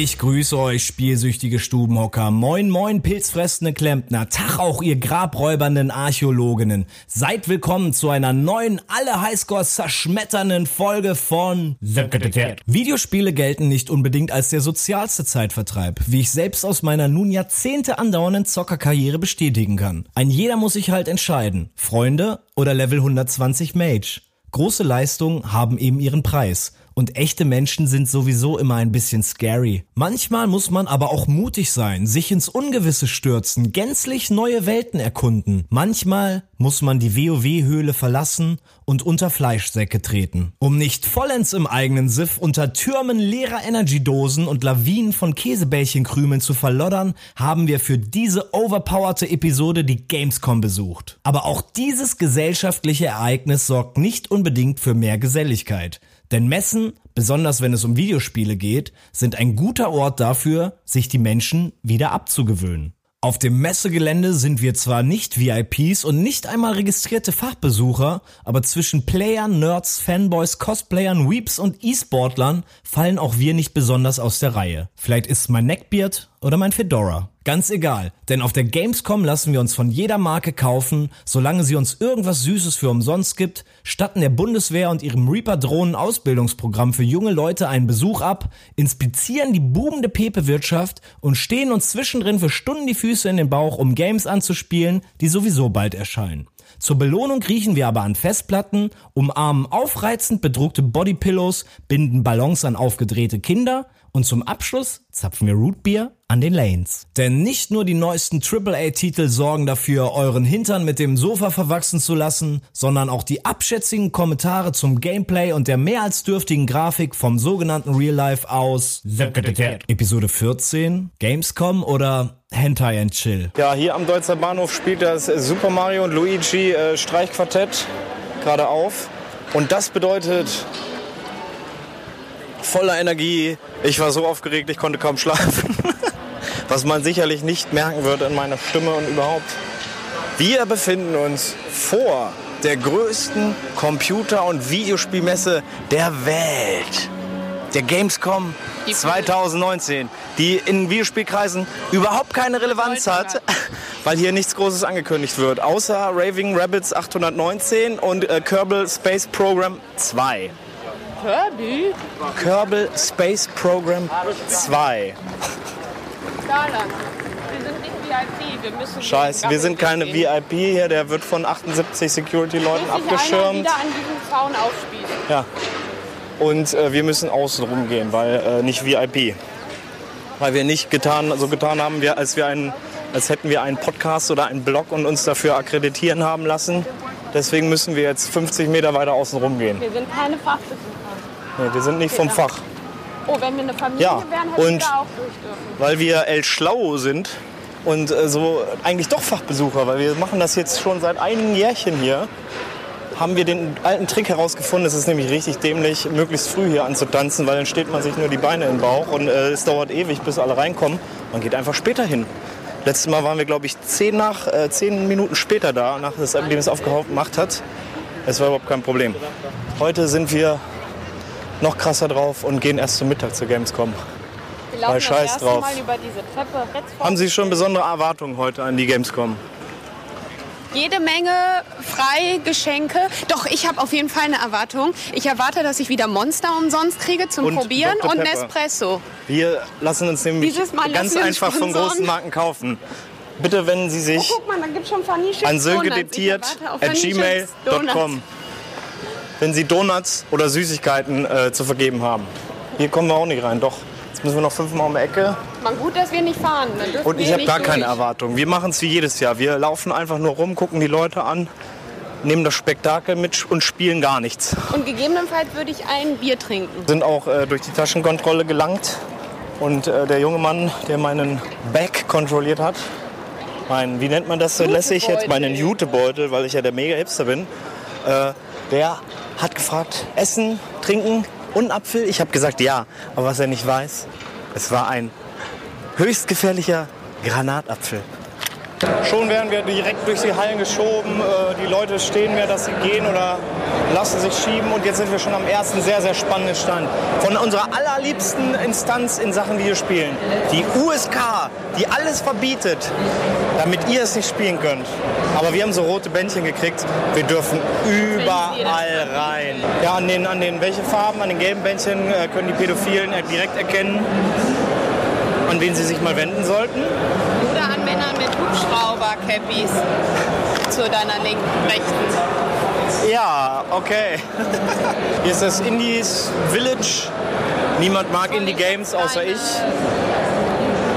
Ich grüße euch, spielsüchtige Stubenhocker. Moin, moin, pilzfressende Klempner. Tag auch, ihr grabräubernden Archäologinnen. Seid willkommen zu einer neuen, alle Highscores zerschmetternden Folge von Videospiele gelten nicht unbedingt als der sozialste Zeitvertreib, wie ich selbst aus meiner nun Jahrzehnte andauernden Zockerkarriere bestätigen kann. Ein jeder muss sich halt entscheiden. Freunde oder Level 120 Mage. Große Leistungen haben eben ihren Preis. Und echte Menschen sind sowieso immer ein bisschen scary. Manchmal muss man aber auch mutig sein, sich ins Ungewisse stürzen, gänzlich neue Welten erkunden. Manchmal muss man die WoW-Höhle verlassen und unter Fleischsäcke treten. Um nicht vollends im eigenen Siff unter Türmen leerer Energydosen und Lawinen von Käsebällchenkrümeln zu verloddern, haben wir für diese overpowerte Episode die Gamescom besucht. Aber auch dieses gesellschaftliche Ereignis sorgt nicht unbedingt für mehr Geselligkeit. Denn Messen, besonders wenn es um Videospiele geht, sind ein guter Ort dafür, sich die Menschen wieder abzugewöhnen. Auf dem Messegelände sind wir zwar nicht VIPs und nicht einmal registrierte Fachbesucher, aber zwischen Playern, Nerds, Fanboys, Cosplayern, Weeps und E-Sportlern fallen auch wir nicht besonders aus der Reihe. Vielleicht ist mein Neckbeard oder mein Fedora. Ganz egal, denn auf der Gamescom lassen wir uns von jeder Marke kaufen, solange sie uns irgendwas Süßes für umsonst gibt, statten der Bundeswehr und ihrem Reaper-Drohnen-Ausbildungsprogramm für junge Leute einen Besuch ab, inspizieren die boomende Pepe-Wirtschaft und stehen uns zwischendrin für Stunden die Füße in den Bauch, um Games anzuspielen, die sowieso bald erscheinen. Zur Belohnung riechen wir aber an Festplatten, umarmen aufreizend bedruckte Bodypillows, binden Ballons an aufgedrehte Kinder und zum Abschluss zapfen wir Rootbeer an den Lanes. Denn nicht nur die neuesten AAA-Titel sorgen dafür, euren Hintern mit dem Sofa verwachsen zu lassen, sondern auch die abschätzigen Kommentare zum Gameplay und der mehr als dürftigen Grafik vom sogenannten Real Life aus Episode 14, Gamescom oder Hentai and Chill. Ja, hier am Deutzer Bahnhof spielt das Super Mario und Luigi äh, Streichquartett gerade auf. Und das bedeutet voller Energie. Ich war so aufgeregt, ich konnte kaum schlafen. Was man sicherlich nicht merken wird in meiner Stimme und überhaupt. Wir befinden uns vor der größten Computer- und Videospielmesse der Welt. Der Gamescom 2019, die in Videospielkreisen überhaupt keine Relevanz hat, weil hier nichts Großes angekündigt wird, außer Raving Rabbits 819 und äh, Kerbal Space Program 2. Kirby? Kerbal Space Program 2. Starland. Wir sind nicht VIP, wir müssen... Scheiße, wir sind keine. VIP hier, der wird von 78 Security-Leuten sich einer abgeschirmt. wieder an diesem Zaun aufspießen. Ja. Und äh, wir müssen außen rumgehen, weil äh, nicht VIP. Weil wir nicht getan, so getan haben, wir, als, wir einen, als hätten wir einen Podcast oder einen Blog und uns dafür akkreditieren haben lassen. Deswegen müssen wir jetzt 50 Meter weiter außen rumgehen. Wir sind keine Fachbesucher. Nee, wir sind nicht vom Fach. Oh, wenn wir eine Familie Ja, wären, hätten und- wir da auch durch dürfen. weil wir El Schlau sind und äh, so eigentlich doch Fachbesucher, weil wir machen das jetzt schon seit einigen Jährchen hier, haben wir den alten Trick herausgefunden. Es ist nämlich richtig dämlich, möglichst früh hier anzutanzen, weil dann steht man sich nur die Beine im Bauch und äh, es dauert ewig, bis alle reinkommen. Man geht einfach später hin. Letztes Mal waren wir, glaube ich, zehn, nach, äh, zehn Minuten später da, nachdem es aufgemacht hat. Es war überhaupt kein Problem. Heute sind wir noch krasser drauf und gehen erst zum Mittag zur Gamescom. Wir laufen Weil scheiß drauf. Haben Sie schon besondere Erwartungen heute an die Gamescom? Jede Menge Freigeschenke. Doch, ich habe auf jeden Fall eine Erwartung. Ich erwarte, dass ich wieder Monster umsonst kriege zum Und Probieren und. Nespresso. Wir lassen uns nämlich ganz einfach von großen Marken kaufen. Bitte wenden Sie sich Oh, mal, an erwarte auf at gmail.com, wenn Sie Donuts oder Süßigkeiten äh, zu vergeben haben. Hier kommen wir auch nicht rein, doch. Jetzt müssen wir noch fünfmal um die Ecke. Man, gut, dass wir nicht fahren. Und ich habe gar keine durch. Erwartungen. Wir machen es wie jedes Jahr. Wir laufen einfach nur rum, gucken die Leute an, nehmen das Spektakel mit und spielen gar nichts. Und gegebenenfalls würde ich ein Bier trinken. sind auch äh, durch die Taschenkontrolle gelangt. Und äh, der junge Mann, der meinen Bag kontrolliert hat, mein, wie nennt man das so lässig jetzt, meinen Jutebeutel, weil ich ja der Mega-Hipster bin, äh, der hat gefragt, Essen, Trinken und Apfel? Ich habe gesagt, ja. Aber was er nicht weiß, es war ein höchst gefährlicher Granatapfel. Schon werden wir direkt durch die Hallen geschoben. Äh, Die Leute stehen mehr, dass sie gehen oder lassen sich schieben. Und jetzt sind wir schon am ersten sehr, sehr spannenden Stand. Von unserer allerliebsten Instanz in Sachen Videospielen. Die USK, die alles verbietet, damit ihr es nicht spielen könnt. Aber wir haben so rote Bändchen gekriegt. Wir dürfen überall rein. Ja, an den, an den welche Farben? An den gelben Bändchen äh, können die Pädophilen direkt erkennen, an wen sie sich mal wenden sollten. Oder an Männern mit Hubschrauber-Cappies. Zu deiner linken, rechten. Ja, okay. Hier ist das Indies Village. Niemand mag Indie Games außer ich.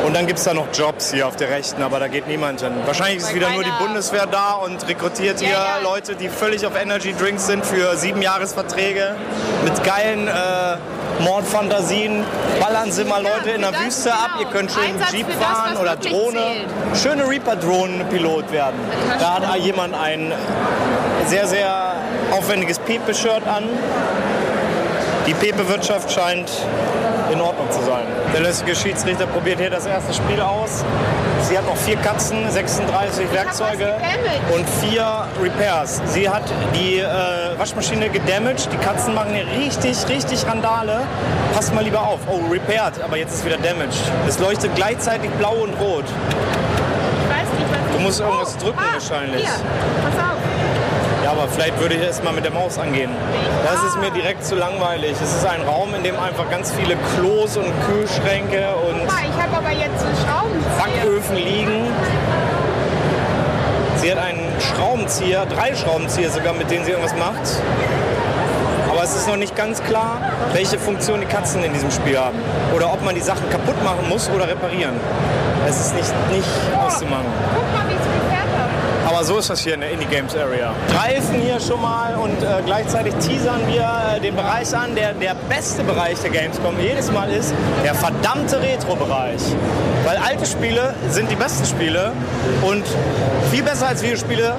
Und dann gibt es da noch Jobs hier auf der rechten, aber da geht niemand hin. Wahrscheinlich ist Weil wieder nur die Bundeswehr da und rekrutiert hier ja. Leute, die völlig auf Energy Drinks sind für sieben Jahresverträge mit geilen äh, Mordfantasien. Ballern sie mal Ja, Leute in der Wüste ab. genau. Ihr könnt schön Einsatz Jeep das, fahren oder Drohne. zählt. Schöne Reaper-Drohnen-Pilot werden. Da hat jemand ein sehr, sehr aufwendiges Pepe-Shirt an. Die Pepe-Wirtschaft scheint in Ordnung zu sein. Der lässige Schiedsrichter probiert hier das erste Spiel aus. Sie hat noch vier Katzen, 36 Werkzeuge und vier Repairs. Sie hat die äh, Waschmaschine gedamaged. Die Katzen machen hier richtig, richtig Randale. Passt mal lieber auf. Oh, repaired, aber jetzt ist wieder damaged. Es leuchtet gleichzeitig blau und rot. Ich weiß nicht, was Du musst irgendwas drücken ah, wahrscheinlich. Hier, pass auf. Ja, aber vielleicht würde ich erst mal mit der Maus angehen. Das ist mir direkt zu langweilig. Es ist ein Raum, in dem einfach ganz viele Klos und Kühlschränke und Guck mal, ich habe aber jetzt Schraubenzieher. Backöfen liegen. Sie hat einen Schraubenzieher, drei Schraubenzieher sogar, mit denen sie irgendwas macht. Aber es ist noch nicht ganz klar, welche Funktion die Katzen in diesem Spiel haben. Oder ob man die Sachen kaputt machen muss oder reparieren. Es ist nicht, nicht auszumachen. Aber so ist das hier in der Indie Games Area. Greifen hier schon mal und äh, gleichzeitig teasern wir äh, den Bereich an, der der beste Bereich der Gamescom jedes Mal ist, der verdammte Retro-Bereich. Weil alte Spiele sind die besten Spiele und viel besser als Videospiele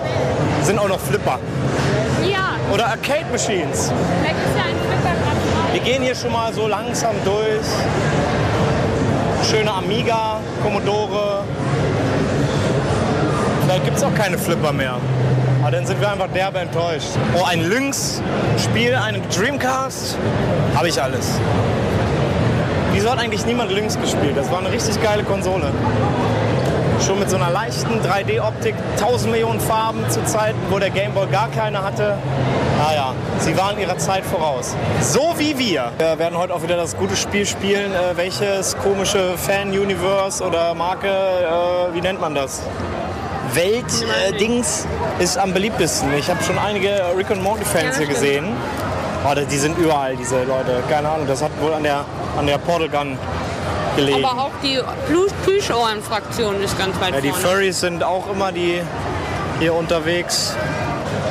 sind auch noch Flipper Ja, oder Arcade Machines. ja Flipper gerade Wir gehen hier schon mal so langsam durch. Schöne Amiga, Commodore. Vielleicht gibt es auch keine Flipper mehr. Aber dann sind wir einfach derbe enttäuscht. Oh, ein Lynx-Spiel, ein Dreamcast. Habe ich alles. Wieso hat eigentlich niemand Lynx gespielt? Das war eine richtig geile Konsole. Schon mit so einer leichten 3D-Optik, 1000 Millionen Farben zu Zeiten, wo der Gameboy gar keine hatte. Naja, sie waren ihrer Zeit voraus. So wie wir. Wir werden heute auch wieder das gute Spiel spielen. Äh, welches komische Fan-Universe oder Marke, äh, wie nennt man das? Welt-Dings ist am beliebtesten. Ich habe schon einige Rick und Morty-Fans hier gesehen. Oh, die sind überall, diese Leute. Keine Ahnung, das hat wohl an der, an der Portal Gun gelegen. Aber auch die Plüsch- Plüschohren-Fraktion ist ganz weit Ja, die vorne. Furries sind auch immer die hier unterwegs.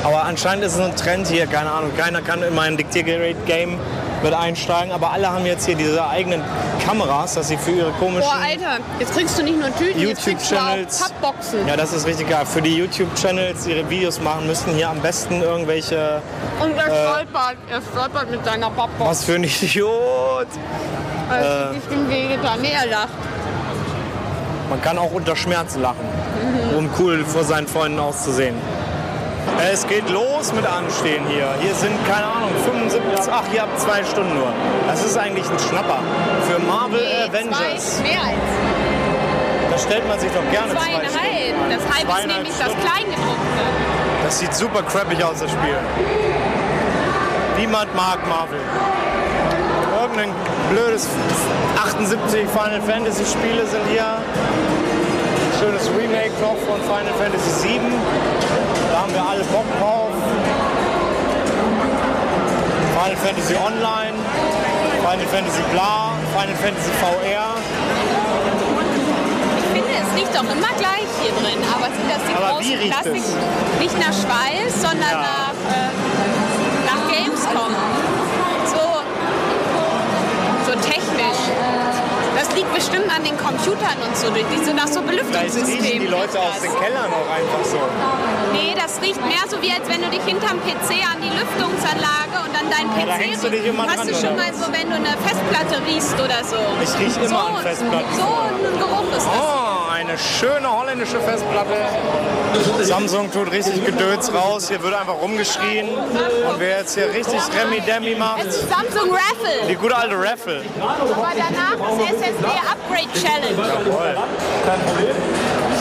Aber anscheinend ist es ein Trend hier, keine Ahnung. Keiner kann in mein Diktiergerät-Game mit einsteigen, aber alle haben jetzt hier diese eigenen Kameras, dass sie für ihre komischen Boah, Alter, jetzt kriegst du nicht nur Tüten, YouTube-Channels. Pappboxen. Ja, das ist richtig geil. Für die YouTube-Channels, die ihre Videos machen, müssten hier am besten irgendwelche. Und er stolpert, er stolpert mit seiner Pappbox. Was für ein Idiot! Also, ich bin wehgetan. Nee, er lacht. Man kann auch unter Schmerz lachen, um cool vor seinen Freunden auszusehen. Es geht los mit Anstehen hier. Hier sind, keine Ahnung, 75, ach, ihr habt zwei Stunden nur. Das ist eigentlich ein Schnapper. Für Marvel Nee, Avengers. Zwei, mehr als Da stellt man sich doch gerne zwei zweieinhalb. Stunden. Das halbe ist nämlich das Stunden. Kleingedruckte. Das sieht super crappig aus, das Spiel. Niemand mag Marvel. Irgendein blödes 78 Final Fantasy Spiele sind hier. Schönes Remake noch von Final Fantasy 7. Da haben wir alle Bock drauf. Final Fantasy Online, Final Fantasy Bla, Final Fantasy VR. Ich finde, es riecht doch immer gleich hier drin. Aber sind das die Aber großen es? Nicht nach Schweiß, sondern Ja. nach, äh, Das liegt bestimmt an den Computern und so, die so nach so Belüftungssystemen. die Leute aus den Kellern auch einfach so. Nee, das riecht mehr so wie, als wenn du dich hinterm PC an die Lüftungsanlage und an deinen PC da hängst du dich immer Hast dran, du schon oder? mal so, wenn du eine Festplatte riechst oder so. Ich riech immer so, an Festplatten. So ein Geruch ist das. Oh, eine schöne holländische Festplatte. Samsung tut richtig Gedöns raus. Hier wird einfach rumgeschrien. Und wer jetzt hier richtig Remi-Demi macht, Samsung Raffle. die gute alte Raffle. Aber danach ist SSD Upgrade Challenge. Jawohl.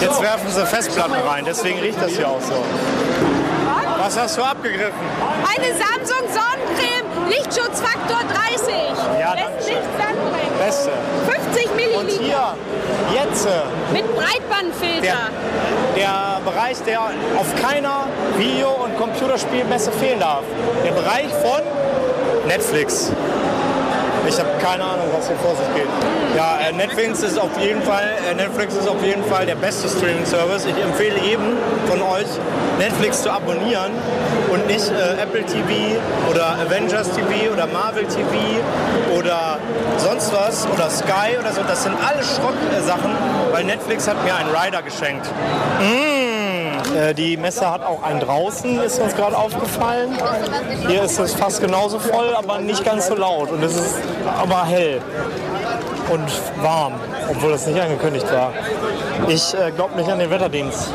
Jetzt werfen sie Festplatten rein, deswegen riecht das hier auch so. Was hast du abgegriffen? Eine Samsung Sonnencreme, Lichtschutzfaktor 30. Ja, Lässt nichts anbrennen. Beste. 50 Und Milliliter hier, jetzt, äh, mit der, Breitbandfilter. der Bereich, der auf keiner Video- und Computerspielmesse fehlen darf. Der Bereich von Netflix. Ich habe keine Ahnung, was hier vor sich geht. Ja, äh, Netflix ist auf jeden Fall, äh, Netflix ist auf jeden Fall der beste Streaming-Service. Ich empfehle jedem von euch, Netflix zu abonnieren und nicht äh, Apple TV oder Avengers TV oder Marvel TV oder sonst was oder Sky oder so. Das sind alles Schrottsachen, weil Netflix hat mir einen Rider geschenkt. Äh, Die Messe hat auch einen draußen, ist uns gerade aufgefallen. Hier ist es fast genauso voll, aber nicht ganz so laut. Und es ist aber hell und warm, obwohl das nicht angekündigt war. Ich äh, glaube nicht an den Wetterdienst.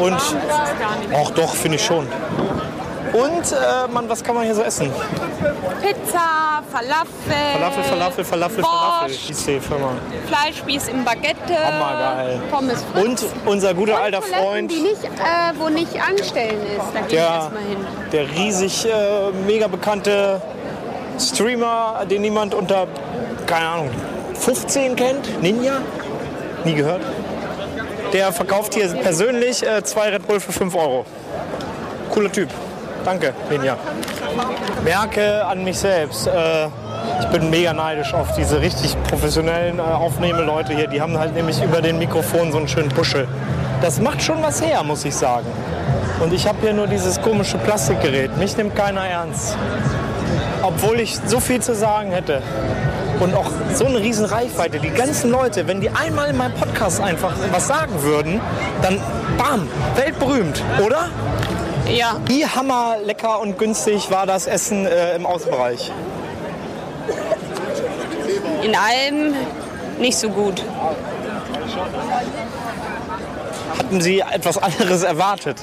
Und auch doch, finde ich schon. Und äh, man, was kann man hier so essen? Pizza, Falafel, Falafel, Falafel, Falafel, Falafel. Borscht, Hieß die Firma. Fleischspieß im Baguette, Hammergeil. Pommes Fritz. Und unser guter alter Toiletten, Freund, die nicht, äh, wo nicht anstellen ist. Da gehe ich erstmal hin. der riesig äh, mega bekannte Streamer, den niemand unter, keine Ahnung, 15 kennt, Ninja, nie gehört. Der verkauft hier persönlich äh, zwei Red Bull für 5 Euro. Cooler Typ. Danke, Ninja. Merke an mich selbst. Äh, ich bin mega neidisch auf diese richtig professionellen äh, Aufnehmeleute hier. Die haben halt nämlich über den Mikrofon so einen schönen Puschel. Das macht schon was her, muss ich sagen. Und ich habe hier nur dieses komische Plastikgerät. Mich nimmt keiner ernst. Obwohl ich so viel zu sagen hätte. Und auch so eine riesen Reichweite. Die ganzen Leute, wenn die einmal in meinem Podcast einfach was sagen würden, dann bam, weltberühmt, oder? Ja, Wie hammer lecker und günstig war das Essen äh, im Außenbereich? in allem nicht so gut. Hatten Sie etwas anderes erwartet?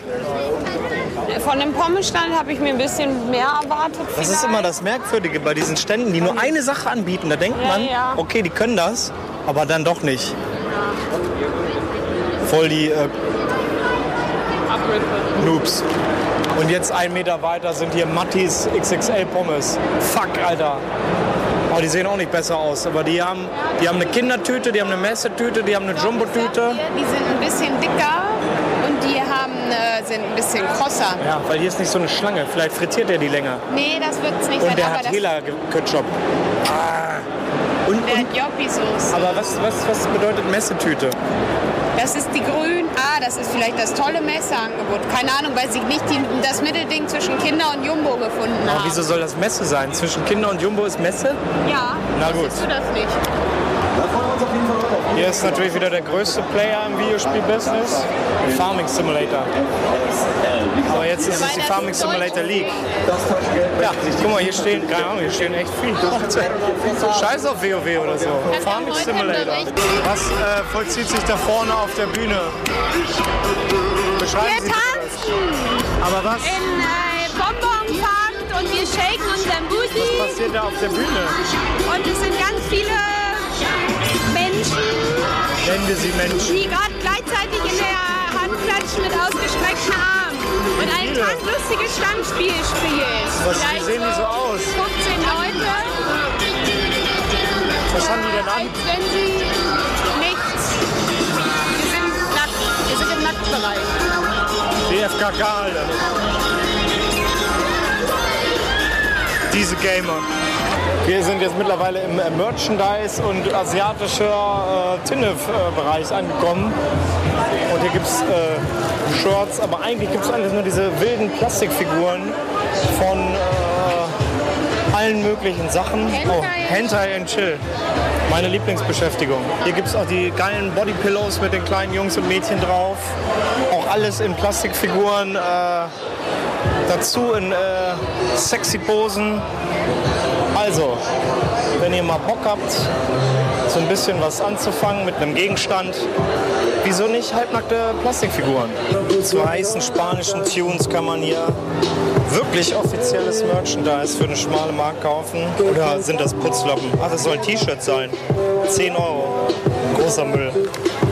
Von dem Pommesstand habe ich mir ein bisschen mehr erwartet. Das ist immer das Merkwürdige bei diesen Ständen, die nur eine Sache anbieten. Da denkt Ja, man, ja. okay, die können das, aber dann doch nicht. Voll die äh, Noobs. Und jetzt einen Meter weiter sind hier Mattis XXL Pommes. Fuck, Alter. Oh, die sehen auch nicht besser aus. Aber die haben, die haben eine Kindertüte, die haben eine Messetüte, die haben eine Jumbo-Tüte. Die sind ein bisschen dicker und die haben, äh, sind ein bisschen krosser. Ja, weil hier ist nicht so eine Schlange. Vielleicht frittiert er die länger. Nee, das wird es nicht Und sein. der hat Hela-Ketchup. Ah. Und, der und, hat Joppi-Soße. aber was, was, was bedeutet Messetüte? Das ist die grün. Ah, das ist vielleicht das tolle Messeangebot. Keine Ahnung, weil sie nicht die, das Mittelding zwischen Kinder und Jumbo gefunden Aber haben. wieso soll das Messe sein? Zwischen Kinder und Jumbo ist Messe? Ja, Na gut. siehst du das nicht? Hier ist natürlich wieder der größte Player im Videospiel-Business. Farming Simulator. Aber jetzt ist es die Farming Simulator League. Ja, guck mal, hier stehen, keine Ahnung, hier stehen echt viele. Scheiß auf WoW oder so. Farming Simulator. Was äh, vollzieht sich da vorne auf der Bühne? Beschreiben Wir Sie tanzen Aber was in äh, Bonbonfahrt und wir shaken unseren Booty. passiert da auf der Bühne? Und es sind ganz viele Menschen, Nennen wir sie Menschen. die gerade gleichzeitig in der Hand klatschen mit ausgestreckten Armen. Und ein ganz lustiges Stammspiel spielen. Was- wie Vielleicht sehen die so aus? 15 Leute. Was haben die denn an? Als wenn sie nichts. Wir sind nackt. Wir sind im Nacktbereich. DFK Alter. Diese Gamer. Wir sind jetzt mittlerweile im äh, Merchandise- und asiatischer äh, Tinnef-Bereich angekommen. Und hier gibt es äh, Shirts, aber eigentlich gibt es alles nur diese wilden Plastikfiguren von äh, allen möglichen Sachen. Hentai. Oh, Hentai and Chill. Meine Lieblingsbeschäftigung. Hier gibt es auch die geilen Bodypillows mit den kleinen Jungs und Mädchen drauf. Auch alles in Plastikfiguren. Äh, dazu in äh, sexy Posen. Also, wenn ihr mal Bock habt, so ein bisschen was anzufangen mit einem Gegenstand, wieso nicht halbnackte Plastikfiguren? Zu heißen spanischen Tunes kann man hier wirklich offizielles Merchandise für eine schmale Mark kaufen. Oder sind das Putzlappen? Ach, das soll ein T-Shirt sein. 10 Euro. Großer Müll.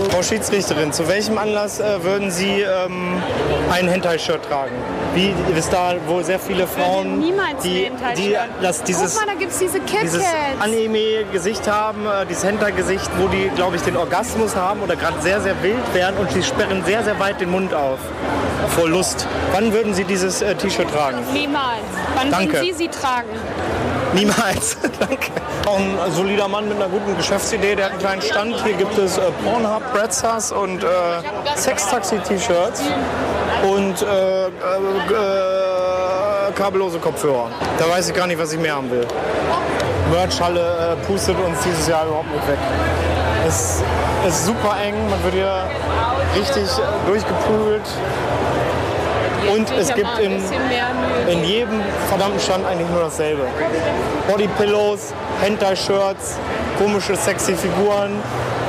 Frau Schiedsrichterin, zu welchem Anlass äh, würden Sie ähm, ein Hentai-Shirt tragen? Wie wisst da, wo sehr viele Frauen, niemals die, die das, dieses, Guck mal, da gibt's diese dieses. Anime-Gesicht haben, äh, dieses Hentai-Gesicht, wo die, glaube ich, den Orgasmus haben oder gerade sehr, sehr wild werden und die sperren sehr, sehr weit den Mund auf. Vor Lust. Wann würden Sie dieses äh, T-Shirt tragen? Niemals. Wann Danke. würden Sie sie tragen? Niemals. Danke. Auch ein solider Mann mit einer guten Geschäftsidee, der hat einen kleinen Stand. Hier gibt es äh, Pornhub, Bretzers und äh, Sextaxi-T-Shirts und äh, äh, äh, kabellose Kopfhörer. Da weiß ich gar nicht, was ich mehr haben will. Merchhalle äh, pustet uns dieses Jahr überhaupt nicht weg. Es ist super eng, man wird hier richtig äh, durchgepult. Und es gibt in, in jedem verdammten Stand eigentlich nur dasselbe. Bodypillows, Hentai-Shirts, komische sexy Figuren,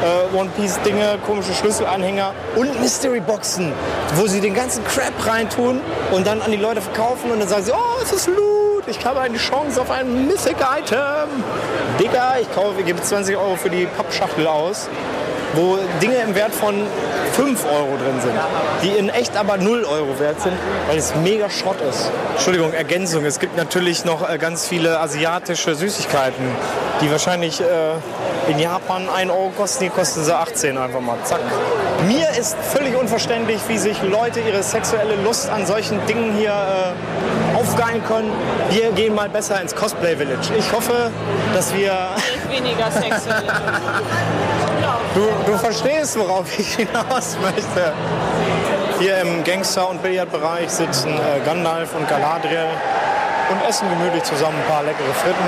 äh, One-Piece-Dinge, komische Schlüsselanhänger und Mystery-Boxen, wo sie den ganzen Crap reintun und dann an die Leute verkaufen und dann sagen sie, oh, es ist Loot, ich habe eine Chance auf ein Mythic-Item. Digga, ich kaufe, ich gebe 20 Euro für die Pappschachtel aus wo Dinge im Wert von 5 Euro drin sind, die in echt aber 0 Euro wert sind, weil es mega Schrott ist. Entschuldigung, Ergänzung. Es gibt natürlich noch äh, ganz viele asiatische Süßigkeiten, die wahrscheinlich äh, in Japan 1 Euro kosten, die kosten sie 18 einfach mal. Zack. Mir ist völlig unverständlich, wie sich Leute ihre sexuelle Lust an solchen Dingen hier äh, aufgeilen können. Wir gehen mal besser ins Cosplay Village. Ich hoffe, dass wir Weniger sexuell. Du, du verstehst, worauf ich hinaus möchte. Hier im Gangster- und Billardbereich sitzen äh, Gandalf und Galadriel und essen gemütlich zusammen ein paar leckere Fritten.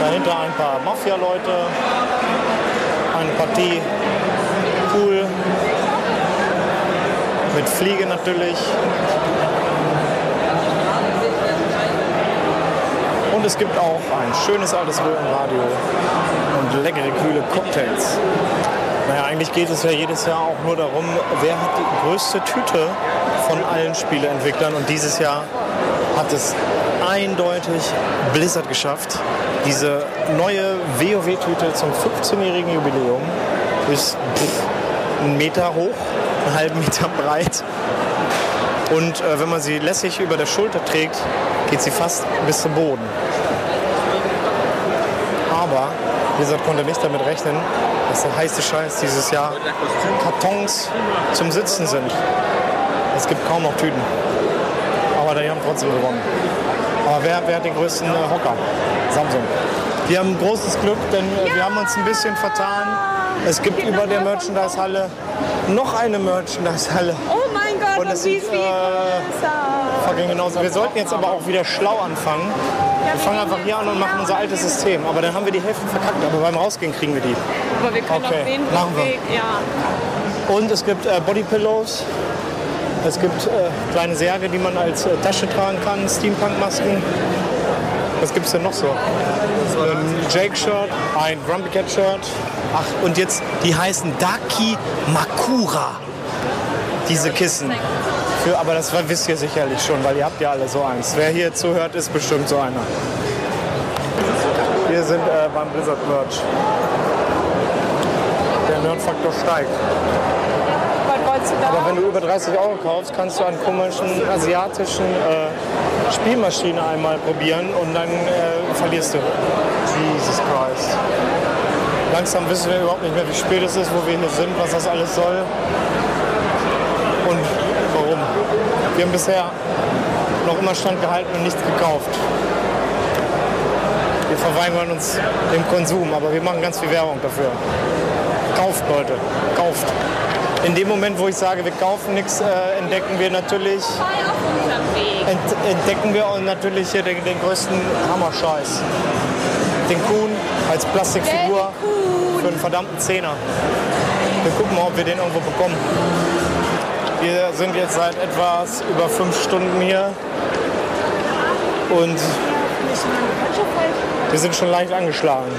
Dahinter ein paar Mafia-Leute, eine Partie Pool mit Fliege natürlich. Und es gibt auch ein schönes altes Röhrenradio und leckere kühle Cocktails. Naja, eigentlich geht es ja jedes Jahr auch nur darum, wer hat die größte Tüte von allen Spieleentwicklern. Und dieses Jahr hat es eindeutig Blizzard geschafft. Diese neue WoW-Tüte zum 15-jährigen Jubiläum ist einen Meter hoch, einen halben Meter breit. Und äh, wenn man sie lässig über der Schulter trägt, geht sie fast bis zum Boden. Aber Blizzard konnte nicht damit rechnen, dass der heiße Scheiß dieses Jahr Kartons zum Sitzen sind. Es gibt kaum noch Tüten. Aber die haben trotzdem gewonnen. Aber wer, wer hat den größten äh, Hocker? Samsung. Wir haben großes Glück, denn äh, wir haben uns ein bisschen vertan. Es gibt über der Merchandise-Halle noch eine Merchandise-Halle. Oh mein Gott, Und ist viel äh. Fucking genauso. Wir sollten jetzt aber auch wieder schlau anfangen. Wir fangen einfach hier an und machen unser altes System. Aber dann haben wir die Hälfte verkackt. Aber beim Rausgehen kriegen wir die. Aber wir können Okay, auf den machen wir. Ja. Und es gibt äh, Bodypillows. Es gibt äh, kleine Särge, die man als äh, Tasche tragen kann. Steampunk-Masken. Was gibt es denn noch so? Ein Jake-Shirt, ein Grumpy Cat-Shirt. Ach, und jetzt, die heißen Daki Makura. Diese Kissen. Für, aber das wisst ihr sicherlich schon, weil ihr habt ja alle so eins. Wer hier zuhört, ist bestimmt so einer. Wir sind äh, beim Blizzard Merch. Der Nerdfaktor steigt. Aber wenn du über 30 Euro kaufst, kannst du an komischen asiatischen äh, Spielmaschine einmal probieren und dann äh, verlierst du. Jesus Christ. Langsam wissen wir überhaupt nicht mehr, wie spät es ist, wo wir hier sind, was das alles soll und warum. Wir haben bisher noch immer standgehalten und nichts gekauft. Wir verweigern uns dem Konsum, aber wir machen ganz viel Werbung dafür. Kauft, Leute, kauft. In dem Moment, wo ich sage, wir kaufen nichts, äh, entdecken wir natürlich, ent, entdecken wir natürlich hier den, den größten Hammerscheiß. Den Kuhn als Plastikfigur für einen verdammten Zehner. Wir gucken mal, ob wir den irgendwo bekommen. Wir sind jetzt seit etwas über fünf Stunden hier und Wir sind schon leicht angeschlagen.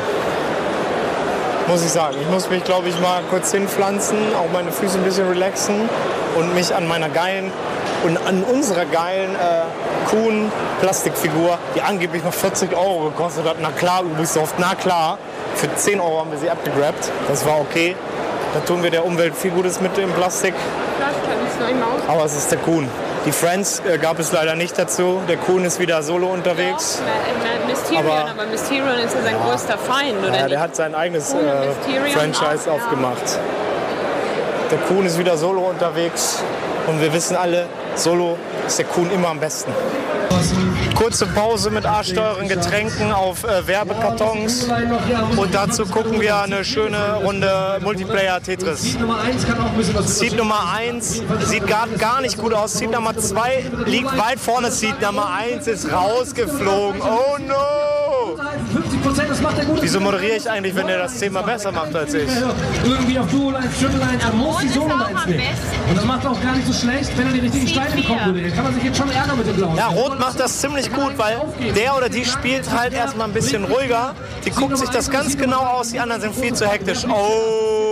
Muss ich sagen. Ich muss mich, glaube ich, mal kurz hinpflanzen, auch meine Füße ein bisschen relaxen und mich an meiner geilen und an unserer geilen äh, Kuhn-Plastikfigur, die angeblich noch 40 Euro gekostet hat. Na klar, Ubisoft, na klar. Für 10 Euro haben wir sie abgegrabt. Das war okay. Da tun wir der Umwelt viel Gutes mit dem Plastik. Aber es ist der Kuhn. Die Friends äh, gab es leider nicht dazu. Der Kuhn ist wieder solo unterwegs. Ja, Mysterion, Aber- aber, Mysterion ist ja sein größter Feind, oder Ja, der hat sein eigenes äh, Franchise auch, ja. aufgemacht. Der Kuhn ist wieder solo unterwegs. Und wir wissen alle, solo ist der Kuhn immer am besten. Kurze Pause mit arschteuren Getränken auf äh, Werbekartons. Und dazu gucken wir eine schöne Runde Multiplayer Tetris. Nummer 1 kann auch ein bisschen was Seed Nummer 1 sieht gar, gar nicht gut aus. Seed Nummer 2 liegt weit vorne. Seed Nummer 1 ist rausgeflogen. Oh no! 50 Prozent, das macht er gut. Wieso moderiere ich eigentlich, wenn er das Thema besser macht als ich? Irgendwie auf Duo-Line, Triple-Line, er muss die Solo-Lines am nehmen. Und das macht auch gar nicht so schlecht, wenn er die richtigen Steine bekommen würde. Kann man sich jetzt schon ärgern mit dem Blauen. Ja, Rot macht das ziemlich gut, weil der oder die spielt halt erstmal ein bisschen ruhiger. Die guckt sich das ganz genau aus, die anderen sind viel zu hektisch. Oh,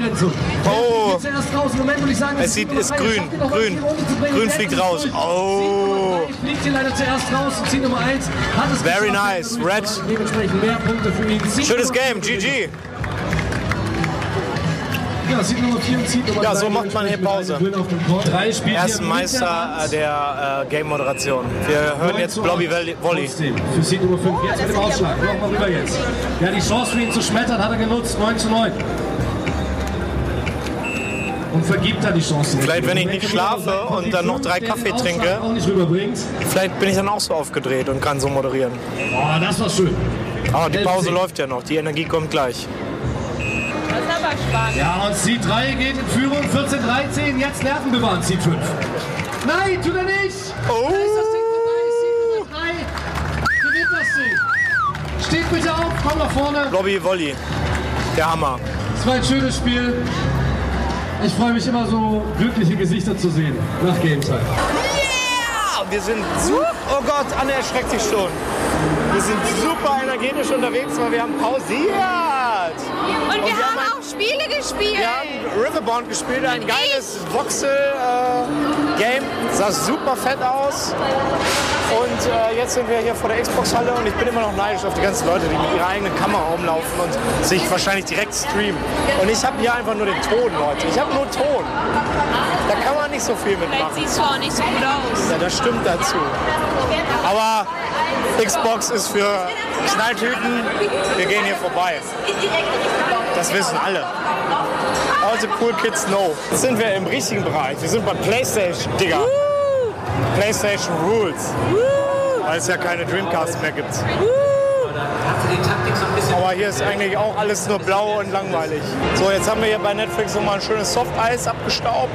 Begrenzung. Oh. Es sieht- ist grün, grün. Grün fliegt raus. Oh. Fliegt hier leider zuerst raus Ziel Nummer 1 hat es Very geschafft. nice. Red. Dementsprechend mehr Punkte für ihn. Ziel schönes Game, GG. Ja, Ziel Nummer 4 und Ziel Nummer Ja, so macht man hier Pause. Drei Spiele Ersten Meister der äh, Game-Moderation. Wir hören jetzt Blobby Volley. Für Seed Nummer 5. Jetzt mit dem Ausschlag. Nochmal rüber jetzt. Ja, die Chance für ihn zu schmettern hat er genutzt. 9 zu 9. Vergibt er die Chance. Vielleicht, wenn ich nicht schlafe und dann noch drei Kaffee trinke. Vielleicht bin ich dann auch so aufgedreht und kann so moderieren. Oh, das war schön. Aber die Pause läuft ja noch, die Energie kommt gleich. Das ist aber spannend. Ja, und Seed 3 geht in Führung. 14, 13. Jetzt Nerven bewahren, Seed 5. Nein, tut er nicht. Oh. Da ist das Ding vorbei. Seed Nummer 3 gewinnt das Ding. Steht bitte auf, komm nach vorne. Blobby Volley. Der Hammer. Es war ein schönes Spiel. Ich freue mich immer so glückliche Gesichter zu sehen nach Game Time. Ja, wir sind super. Oh Gott, Anne erschreckt sich schon. Wir sind super energetisch unterwegs, weil wir haben pausiert. Und wir wir haben haben auch Spiele gespielt. Wir haben Riverbound gespielt, ein geiles Voxel-Game. Sah super fett aus. Und äh, jetzt sind wir hier vor der Xbox-Halle und ich bin immer noch neidisch auf die ganzen Leute, die mit ihrer eigenen Kamera rumlaufen und sich wahrscheinlich direkt streamen. Und ich habe hier einfach nur den Ton, Leute. Ich habe nur Ton. Da kann man nicht so viel Vielleicht mitmachen. siehst du auch nicht so gut aus. Ja, das stimmt dazu. Aber Xbox ist für Knalltüten. Wir gehen hier vorbei. Das wissen alle. All the cool kids know. Jetzt sind wir im richtigen Bereich. Wir sind bei PlayStation, Digga. PlayStation Rules. Weil es ja keine Dreamcast mehr gibt. Aber hier ist eigentlich auch alles nur blau und langweilig. So, jetzt haben wir hier bei Netflix nochmal ein schönes Softeis abgestaubt.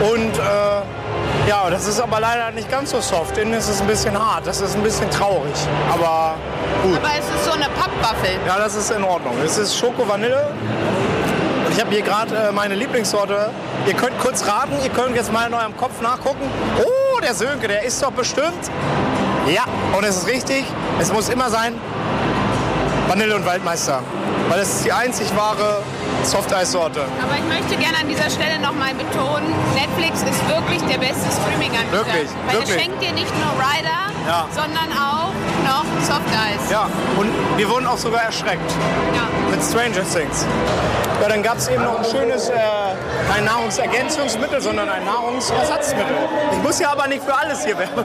Und äh, ja, das ist aber leider nicht ganz so soft. Innen ist es ein bisschen hart. Das ist ein bisschen traurig. Aber gut. Aber es ist so eine Pappwaffel. Ja, das ist in Ordnung. Es ist Schoko-Vanille. Und ich habe hier gerade äh, meine Lieblingssorte. Ihr könnt kurz raten, ihr könnt jetzt mal in eurem Kopf nachgucken. Oh, der Sönke, der ist doch bestimmt. Ja, und es ist richtig. Es muss immer sein Vanille und Waldmeister. Weil es ist die einzig wahre Softeissorte. Aber ich möchte gerne an dieser Stelle nochmal betonen, Netflix ist wirklich der beste Streaming-Anbieter. Wirklich, Weil wirklich. es schenkt dir nicht nur Rider, Ja. sondern auch noch Soft Eis. Ja, und wir wurden auch sogar erschreckt. Ja. mit Stranger Things. Ja, dann gab es eben noch ein schönes, äh, kein Nahrungsergänzungsmittel, sondern ein Nahrungsersatzmittel. Ich muss ja aber nicht für alles hier werben.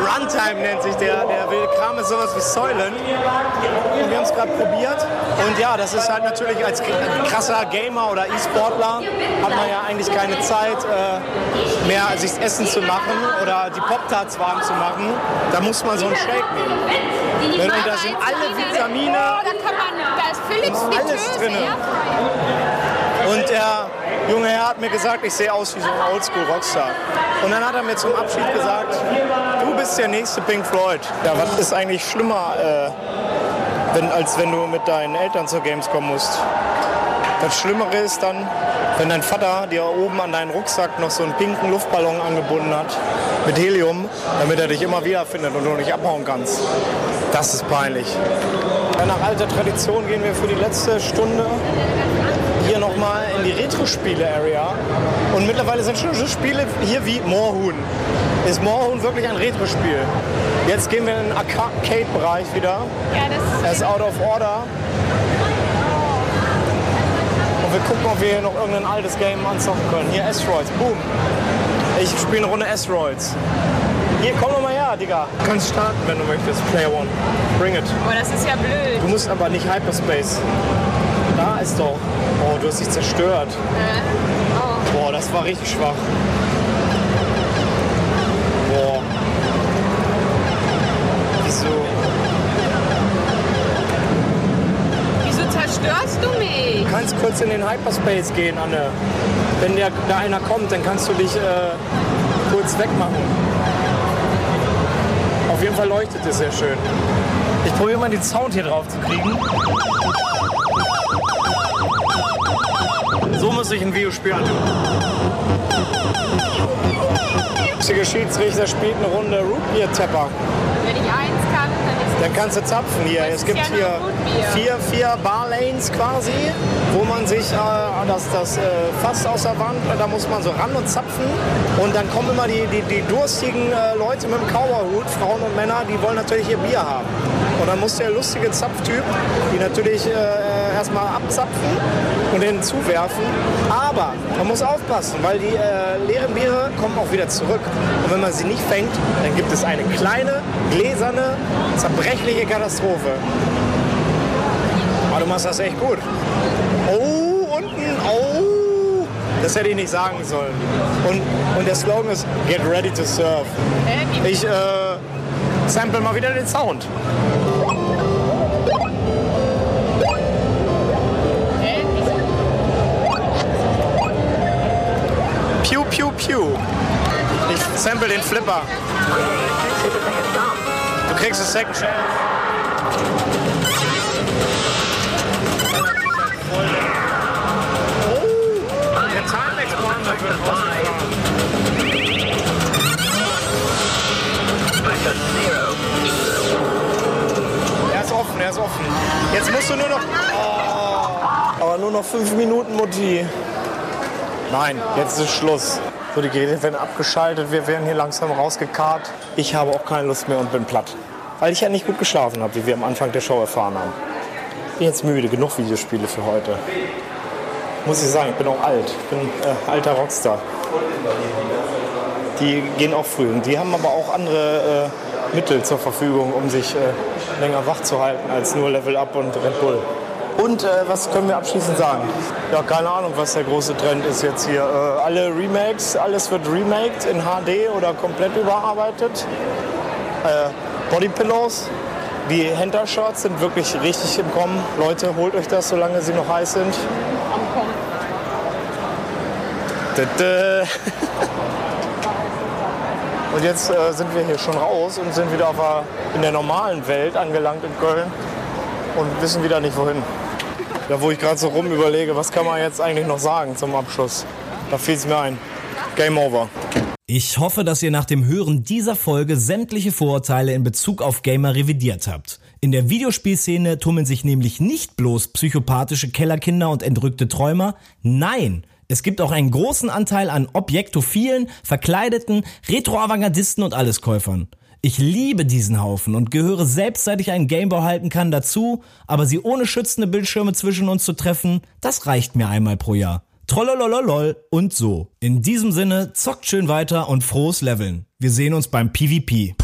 Runtime nennt sich der, der wilde Kram, ist sowas wie Säulen. Und wir haben es gerade probiert. Und ja, das ist halt natürlich als krasser Gamer oder E-Sportler hat man ja eigentlich keine Zeit äh, mehr, sich Essen zu machen oder die Pop-Tarts warm zu machen. Da muss man so einen Shake nehmen. Und da sind alle Vitamine, Da kann man, da ist Philips alles. Airfryer. Und der junge Herr hat mir gesagt, ich sehe aus wie so ein Oldschool-Rockstar. Und dann hat er mir zum Abschied gesagt, du bist der nächste Pink Floyd. Ja, was ist eigentlich schlimmer, äh, wenn, als wenn du mit deinen Eltern zur Gamescom musst? Das Schlimmere ist dann, wenn dein Vater dir oben an deinen Rucksack noch so einen pinken Luftballon angebunden hat mit Helium, damit er dich immer wiederfindet und du nicht abhauen kannst. Das ist peinlich. Nach alter Tradition gehen wir für die letzte Stunde hier nochmal in die Retro-Spiele-Area. Und mittlerweile sind schon Spiele hier wie Moorhuhn. Ist Moorhuhn wirklich ein Retro-Spiel? Jetzt gehen wir in den Arcade-Bereich wieder. Ja, das Er ist out of order. Und wir gucken, ob wir hier noch irgendein altes Game anzocken können. Hier Asteroids, boom. Ich spiele eine Runde Asteroids. Hier, komm doch mal her, Digga. Du kannst starten, wenn du möchtest. Player One. Bring it. Oh, das ist ja blöd. Du musst aber nicht Hyperspace. Ist doch. Oh, du hast dich zerstört. Oh. Boah, das war richtig schwach. Boah. Wieso? Wieso zerstörst du mich? Du kannst kurz in den Hyperspace gehen, Anne. Wenn der, da einer kommt, dann kannst du dich äh, kurz wegmachen. Auf jeden Fall leuchtet es sehr schön. Ich probiere mal den Sound hier drauf zu kriegen. So muss ich ein Videospiel anhören. Der Schiedsrichter spielt eine Runde Rootbeer-Tepper. Wenn ich eins kann, dann ist Dann kannst du zapfen hier. Es gibt hier vier, vier Barlanes quasi, wo man sich äh, das, das äh, Fass aus der Wand, da muss man so ran und zapfen. Und dann kommen immer die, die, die durstigen äh, Leute mit dem Cowboyhut, Frauen und Männer, die wollen natürlich ihr Bier haben. Und dann muss der lustige Zapftyp die natürlich äh, erstmal abzapfen und den zuwerfen. Aber man muss aufpassen, weil die äh, leeren Biere kommen auch wieder zurück. Und wenn man sie nicht fängt, dann gibt es eine kleine, gläserne, zerbrechliche Katastrophe. Aber du machst das echt gut. Oh, unten, oh. Das hätte ich nicht sagen sollen. Und, und der Slogan ist Get ready to serve. Ich äh, sample mal wieder den Sound. Ich sample den Flipper. Du kriegst eine Second Chance. Oh, der Time Expander wird rausgefahren. Er ist offen, er ist offen. Jetzt musst du nur noch. Oh, aber nur noch fünf Minuten, Mutti. Nein, jetzt ist Schluss. So, die Geräte werden abgeschaltet, wir werden hier langsam rausgekarrt. Ich habe auch keine Lust mehr und bin platt. Weil ich ja nicht gut geschlafen habe, wie wir am Anfang der Show erfahren haben. Bin jetzt müde, genug Videospiele für heute. Muss ich sagen, ich bin auch alt. Ich bin äh, alter Rockstar. Die gehen auch früh. Und die haben aber auch andere äh, Mittel zur Verfügung, um sich äh, länger wach zu halten als nur Level Up und Red Bull. Und äh, was können wir abschließend sagen? Ja, keine Ahnung, was der große Trend ist jetzt hier. Äh, alle Remakes, alles wird remaked in HD oder komplett überarbeitet. Äh, Bodypillows, die Hentai-Shirts sind wirklich richtig im Kommen. Leute, holt euch das, solange sie noch heiß sind. Dä, dä. Und jetzt äh, sind wir hier schon raus und sind wieder der, in der normalen Welt angelangt in Köln und wissen wieder nicht wohin. Da wo ich gerade so rum überlege, was kann man jetzt eigentlich noch sagen zum Abschluss? Da fiel es mir ein. Game over. Ich hoffe, dass ihr nach dem Hören dieser Folge sämtliche Vorurteile in Bezug auf Gamer revidiert habt. In der Videospielszene tummeln sich nämlich nicht bloß psychopathische Kellerkinder und entrückte Träumer, nein, es gibt auch einen großen Anteil an objektophilen, verkleideten, Retro-Avantgardisten und Alleskäufern. Ich liebe diesen Haufen und gehöre selbst, seit ich einen Gameboy halten kann, dazu, aber sie ohne schützende Bildschirme zwischen uns zu treffen, das reicht mir einmal pro Jahr. Trollolololol und so. In diesem Sinne, zockt schön weiter und frohes Leveln. Wir sehen uns beim PvP.